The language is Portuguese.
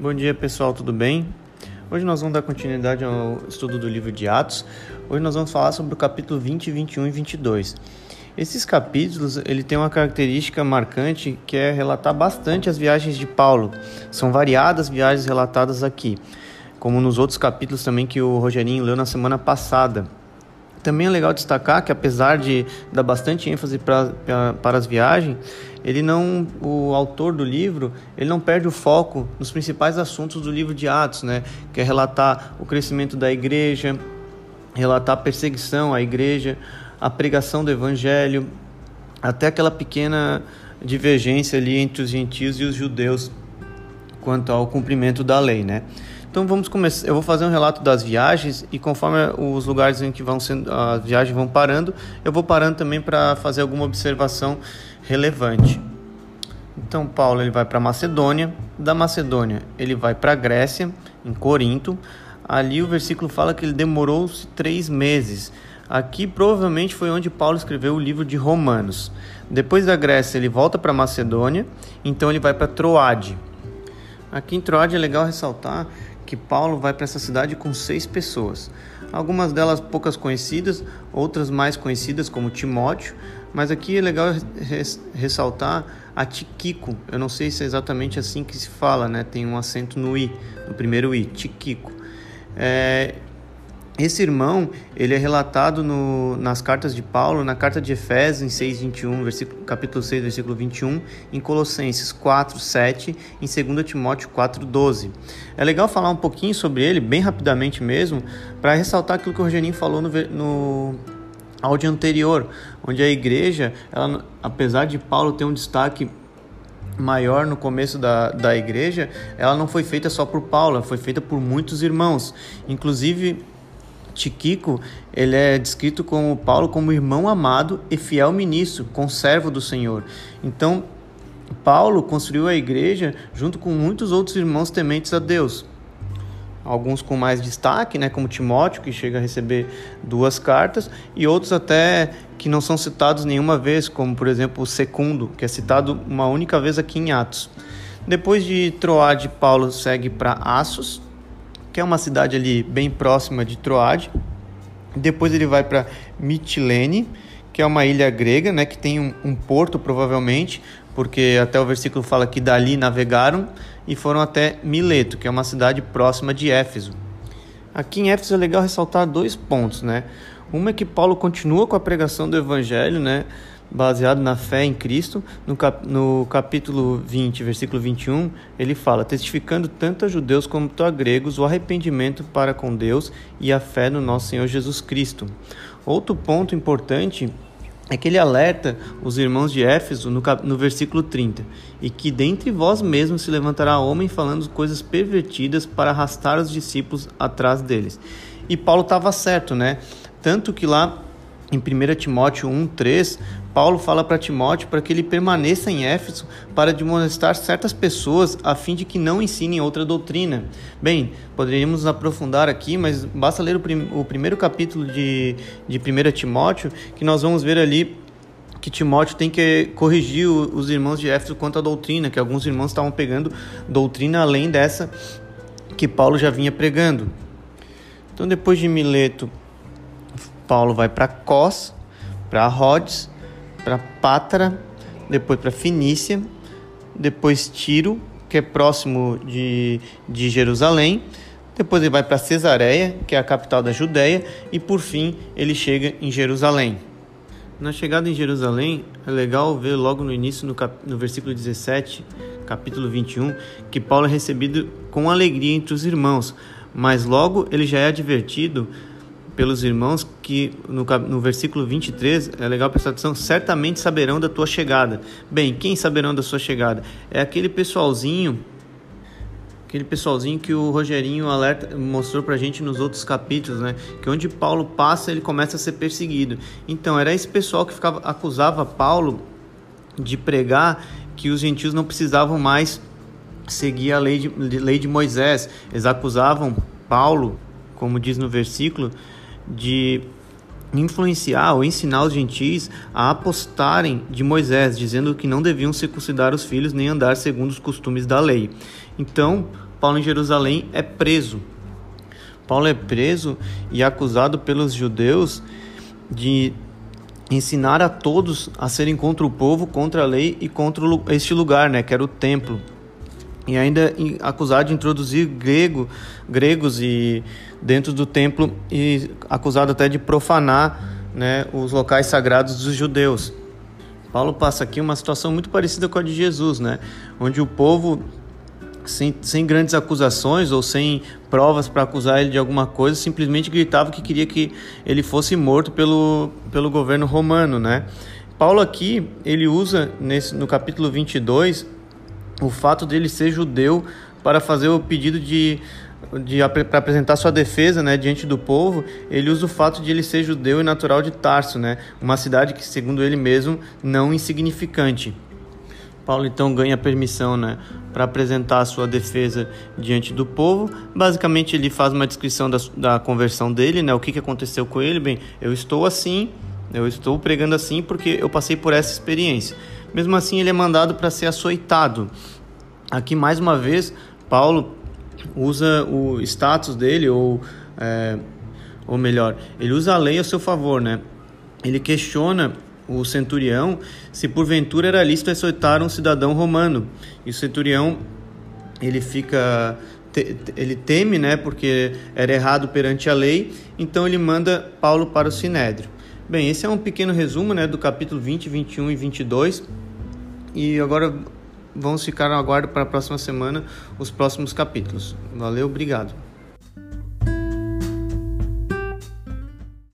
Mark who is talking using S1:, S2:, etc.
S1: Bom dia pessoal, tudo bem? Hoje nós vamos dar continuidade ao estudo do livro de Atos. Hoje nós vamos falar sobre o capítulo 20, 21 e 22. Esses capítulos ele tem uma característica marcante que é relatar bastante as viagens de Paulo. São variadas viagens relatadas aqui, como nos outros capítulos também que o Rogerinho leu na semana passada. Também é legal destacar que apesar de dar bastante ênfase pra, pra, para as viagens, ele não, o autor do livro, ele não perde o foco nos principais assuntos do livro de Atos, né? Que é relatar o crescimento da igreja, relatar a perseguição à igreja, a pregação do evangelho, até aquela pequena divergência ali entre os gentios e os judeus quanto ao cumprimento da lei, né? Então vamos começar. Eu vou fazer um relato das viagens e conforme os lugares em que vão sendo as viagens vão parando, eu vou parando também para fazer alguma observação relevante. Então Paulo ele vai para Macedônia, da Macedônia ele vai para Grécia, em Corinto. Ali o versículo fala que ele demorou-se três meses. Aqui provavelmente foi onde Paulo escreveu o livro de Romanos. Depois da Grécia ele volta para Macedônia, então ele vai para Troade. Aqui em Troade é legal ressaltar que Paulo vai para essa cidade com seis pessoas. Algumas delas poucas conhecidas, outras mais conhecidas, como Timóteo, mas aqui é legal ressaltar a Tiquico. Eu não sei se é exatamente assim que se fala, né? Tem um acento no i, no primeiro i, Tiquico. É, esse irmão, ele é relatado no, nas cartas de Paulo, na carta de Efésios, em 6, 21, versículo, capítulo 6, versículo 21, em Colossenses 4, 7, em 2 Timóteo 4, 12. É legal falar um pouquinho sobre ele, bem rapidamente mesmo, para ressaltar aquilo que o Rogerinho falou no, no áudio anterior, onde a igreja, ela, apesar de Paulo ter um destaque maior no começo da, da igreja, ela não foi feita só por Paulo, foi feita por muitos irmãos. Inclusive, Tiquico, ele é descrito como Paulo como irmão amado e fiel ministro, conservo do Senhor. Então, Paulo construiu a igreja junto com muitos outros irmãos tementes a Deus. Alguns com mais destaque, né, como Timóteo, que chega a receber duas cartas, e outros até que não são citados nenhuma vez, como por exemplo Secundo, que é citado uma única vez aqui em Atos. Depois de Troade, Paulo segue para Assos, que é uma cidade ali bem próxima de Troade. Depois ele vai para Mitilene, que é uma ilha grega, né, que tem um, um, porto provavelmente, porque até o versículo fala que dali navegaram e foram até Mileto, que é uma cidade próxima de Éfeso. Aqui em Éfeso é legal ressaltar dois pontos, né? Uma é que Paulo continua com a pregação do evangelho, né? Baseado na fé em Cristo, no, cap no capítulo 20, versículo 21, ele fala: testificando tanto a judeus como a gregos o arrependimento para com Deus e a fé no nosso Senhor Jesus Cristo. Outro ponto importante é que ele alerta os irmãos de Éfeso no, no versículo 30, e que dentre vós mesmos se levantará homem falando coisas pervertidas para arrastar os discípulos atrás deles. E Paulo estava certo, né? Tanto que lá em 1 Timóteo 1,3, Paulo fala para Timóteo para que ele permaneça em Éfeso para demonstrar certas pessoas a fim de que não ensinem outra doutrina. Bem, poderíamos aprofundar aqui, mas basta ler o, prim o primeiro capítulo de, de 1 Timóteo que nós vamos ver ali que Timóteo tem que corrigir os irmãos de Éfeso quanto à doutrina, que alguns irmãos estavam pegando doutrina além dessa que Paulo já vinha pregando. Então, depois de Mileto, Paulo vai para Cós, para Rhodes, para Pátara, depois para Finícia, depois Tiro, que é próximo de, de Jerusalém, depois ele vai para Cesareia, que é a capital da Judéia, e por fim ele chega em Jerusalém. Na chegada em Jerusalém, é legal ver logo no início, no, cap... no versículo 17, capítulo 21, que Paulo é recebido com alegria entre os irmãos, mas logo ele já é advertido pelos irmãos que no, no versículo 23, é legal prestar atenção, certamente saberão da tua chegada. Bem, quem saberão da sua chegada? É aquele pessoalzinho aquele pessoalzinho que o Rogerinho alerta, mostrou pra gente nos outros capítulos, né? Que onde Paulo passa, ele começa a ser perseguido. Então, era esse pessoal que ficava, acusava Paulo de pregar que os gentios não precisavam mais seguir a lei de, lei de Moisés. Eles acusavam Paulo, como diz no versículo, de influenciar ou ensinar os gentis a apostarem de Moisés, dizendo que não deviam circuncidar os filhos nem andar segundo os costumes da lei. Então, Paulo em Jerusalém é preso. Paulo é preso e acusado pelos judeus de ensinar a todos a serem contra o povo, contra a lei e contra este lugar, né, que era o templo. E ainda acusado de introduzir grego, gregos e dentro do templo e acusado até de profanar, né, os locais sagrados dos judeus. Paulo passa aqui uma situação muito parecida com a de Jesus, né, onde o povo sem, sem grandes acusações ou sem provas para acusar ele de alguma coisa, simplesmente gritava que queria que ele fosse morto pelo, pelo governo romano, né? Paulo aqui, ele usa nesse, no capítulo 22 o fato dele ser judeu para fazer o pedido de, de para apresentar sua defesa, né, diante do povo, ele usa o fato de ele ser judeu e natural de Tarso, né, uma cidade que segundo ele mesmo não insignificante. Paulo então ganha permissão né, para apresentar sua defesa diante do povo. Basicamente, ele faz uma descrição da, da conversão dele, né, o que, que aconteceu com ele. Bem, eu estou assim, eu estou pregando assim porque eu passei por essa experiência. Mesmo assim, ele é mandado para ser açoitado. Aqui, mais uma vez, Paulo usa o status dele, ou, é, ou melhor, ele usa a lei a seu favor, né? Ele questiona o centurião se porventura era lícito açoitar um cidadão romano. E o centurião ele fica ele teme, né, porque era errado perante a lei, então ele manda Paulo para o sinédrio. Bem, esse é um pequeno resumo, né, do capítulo 20, 21 e 22. E agora vamos ficar no aguardo para a próxima semana os próximos capítulos. Valeu, obrigado.